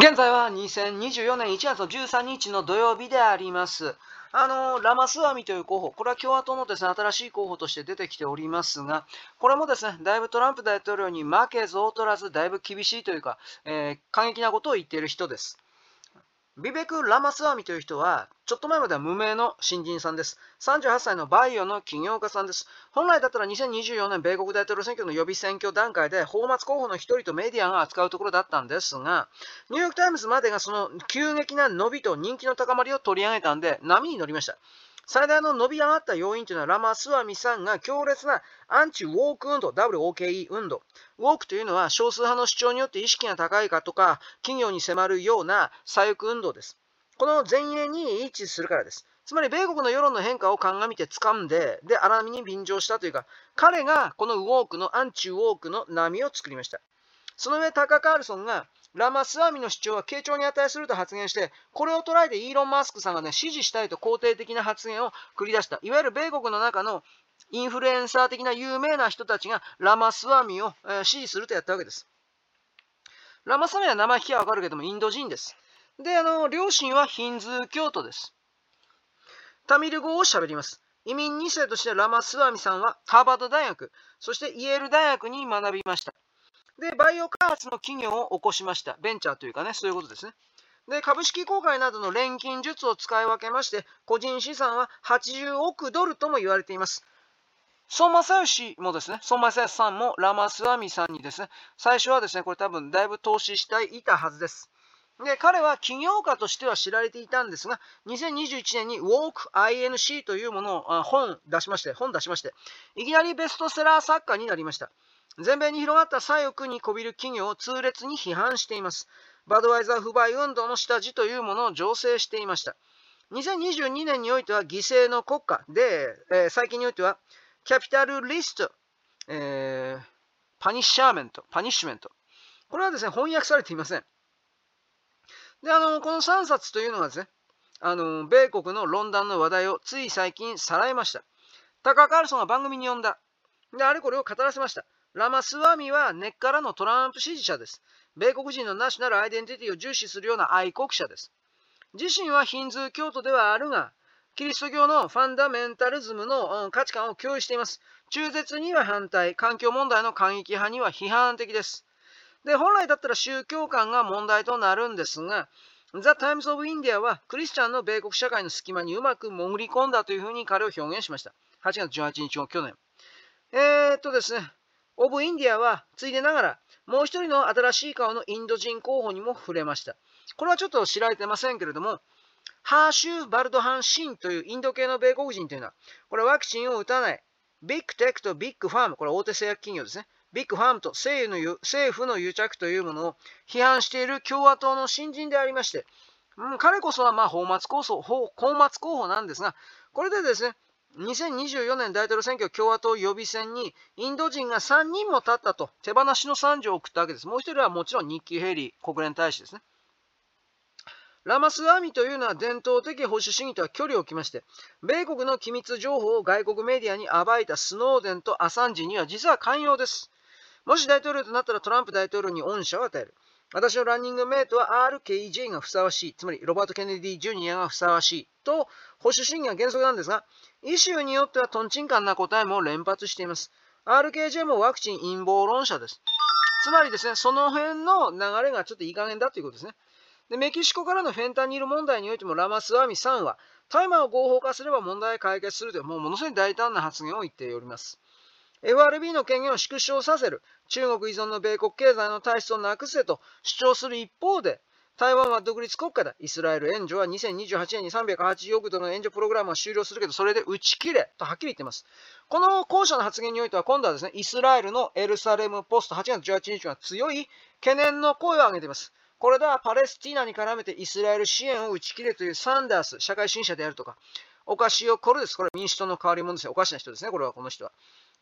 現在は2024年1月13日の土曜日であります。あの、ラマスワミという候補、これは共和党のですね、新しい候補として出てきておりますが、これもですね、だいぶトランプ大統領に負けず劣らず、だいぶ厳しいというか、えー、過激なことを言っている人です。ビベク・ラマスワミという人は、ちょっと前までは無名の新人さんです。38歳のバイオの起業家さんです。本来だったら2024年米国大統領選挙の予備選挙段階で、泡沫候補の一人とメディアが扱うところだったんですが、ニューヨーク・タイムズまでがその急激な伸びと人気の高まりを取り上げたんで、波に乗りました。最大の伸び上がった要因というのはラマスワミさんが強烈なアンチウォーク運動、WOKE 運動。ウォークというのは少数派の主張によって意識が高いかとか、企業に迫るような左翼運動です。この前衛に位置するからです。つまり、米国の世論の変化を鑑みて掴んで、で、荒波に便乗したというか、彼がこのウォークの、アンチウォークの波を作りました。その上、タカ・カールソンが、ラマスワミの主張は傾聴に値すると発言して、これを捉えてイーロン・マスクさんがね、支持したいと肯定的な発言を繰り出した。いわゆる米国の中のインフルエンサー的な有名な人たちがラマスワミを、え支持するとやったわけです。ラマスワミは名前聞きはわかるけども、インド人です。で、あの、両親はヒンズー教徒です。タミル語を喋ります。移民2世としてラマスワミさんはハーバード大学、そしてイェール大学に学びました。で、バイオ開発の企業を起こしました。ベンチャーというかね、そういうことですね。で、株式公開などの錬金術を使い分けまして、個人資産は80億ドルとも言われています。孫正義もですね、孫正義さんもラマスワミさんにですね、最初はですね、これ多分だいぶ投資していたはずです。で、彼は起業家としては知られていたんですが、2021年に Walk INC というものを本出しまして、本出しまして、いきなりベストセラー作家になりました。全米に広がった左翼にこびる企業を痛烈に批判しています。バドワイザー不買運動の下地というものを醸成していました。2022年においては犠牲の国家で、えー、最近においては Capitalist、えー、 Punishment、Punishment。これはですね、翻訳されていません。で、あの、この3冊というのがですね、あの、米国の論壇の話題をつい最近さらいました。タッカー・カールソンが番組に呼んだ。で、あれこれを語らせました。ラマスワミは根っからのトランプ支持者です。米国人のナショナルアイデンティティを重視するような愛国者です。自身はヒンズー教徒ではあるが、キリスト教のファンダメンタリズムの価値観を共有しています。中絶には反対、環境問題の過激派には批判的です。で、本来だったら宗教観が問題となるんですが、ザ・タイムズ・オブ・インディアはクリスチャンの米国社会の隙間にうまく潜り込んだというふうに彼を表現しました。8月18日の去年。えー、っとですね、オブ・インディアは、ついでながら、もう一人の新しい顔のインド人候補にも触れました。これはちょっと知られてませんけれども、ハーシュー・バルドハン・シンというインド系の米国人というのは、これはワクチンを打たない、ビッグテックとビッグファーム、これは大手製薬企業ですね。ビッグファームと政府の政府の癒着というものを批判している共和党の新人でありまして、うん、彼こそはまあ泡沫候補泡沫候補なんですが、これでですね、2024年大統領選挙共和党予備選にインド人が3人も立ったと手放しの賛辞を送ったわけです。もう一人はもちろんニッキー・ヘイリー国連大使ですね。ラマスワミというのは伝統的保守主義とは距離を置きまして、米国の機密情報を外国メディアに暴いたスノーデンとアサンジには実は寛容です。もし大統領となったらトランプ大統領に恩赦を与える。私のランニングメイトは RKJ がふさわしい、つまりロバート・ケネディ・ジュニアがふさわしいと保守主義が原則なんですが、イシューによってはトンチンカンな答えも連発しています。RKJ もワクチン陰謀論者です。つまりですね、その辺の流れがちょっといい加減だということですね。でメキシコからのフェンタニル問題においてもラマスワミさんは、大麻を合法化すれば問題解決するという、もうものすごい大胆な発言を言っております。FRB の権限を縮小させる、中国依存の米国経済の体質をなくせと主張する一方で、台湾は独立国家だ。イスラエル援助は2028年に380億ドルの援助プログラムは終了するけど、それで打ち切れとはっきり言っています。この後者の発言においては、今度はですね、イスラエルのエルサレムポスト8月18日は強い懸念の声を上げています。これではパレスティナに絡めてイスラエル支援を打ち切れというサンダース、社会主義者であるとか、オカシオ・コルです。これは民主党の代わり者ですよ。おかしな人ですね。これはこの人は。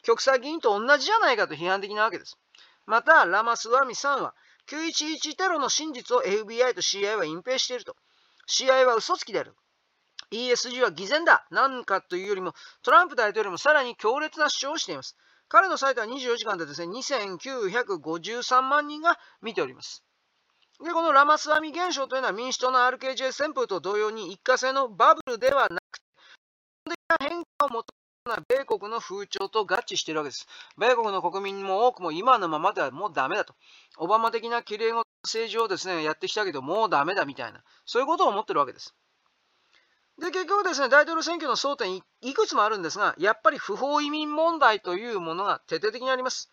極左議員と同じじゃないかと批判的なわけです。また、ラマスワミさんは、911テロの真実を FBI と CIA は隠蔽していると。CIA は嘘つきである。ESG は偽善だ。なんかというよりも、トランプ大統領もさらに強烈な主張をしています。彼のサイトは24時間でですね、2953万人が見ております。で、このラマスワミ現象というのは民主党の RKJ 旋風と同様に一過性のバブルではなくて、基本的な変化を求める米国の風潮と合致しているわけです。米国の国民も多くも今のままではもうダメだと。オバマ的な綺麗事政治をですね、やってきたけど、もうダメだみたいな、そういうことを思ってるわけです。で、結局ですね、大統領選挙の争点いいくつもあるんですが、やっぱり不法移民問題というものが徹底的にあります。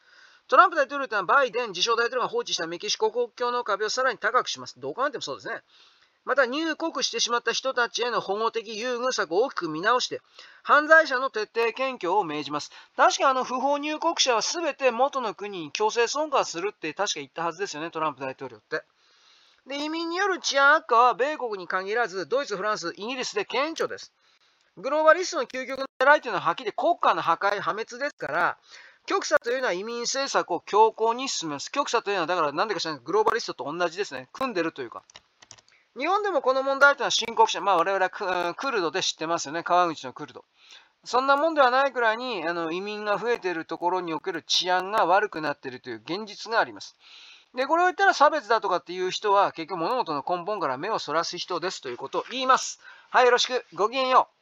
トランプ大統領というのはバイデン自称大統領が放置したメキシコ国境の壁をさらに高くします。どう考えてもそうですね。また入国してしまった人たちへの保護的優遇策を大きく見直して、犯罪者の徹底検挙を命じます。確かあの不法入国者は全て元の国に強制送還するって確か言ったはずですよね、トランプ大統領って。で、移民による治安悪化は米国に限らず、ドイツ、フランス、イギリスで顕著です。グローバリストの究極の狙いというのははっきり国家の破壊、破滅ですから、極左というのは移民政策を強硬に進めます。極左というのは、だから何でか知らないグローバリストと同じですね。組んでるというか。日本でもこの問題というのは深刻者、まあ我々はクルドで知ってますよね。川口のクルド。そんなもんではないくらいにあの移民が増えているところにおける治安が悪くなっているという現実があります。で、これを言ったら差別だとかっていう人は結局物事の根本から目をそらす人ですということを言います。はい、よろしく。ごきげんよう。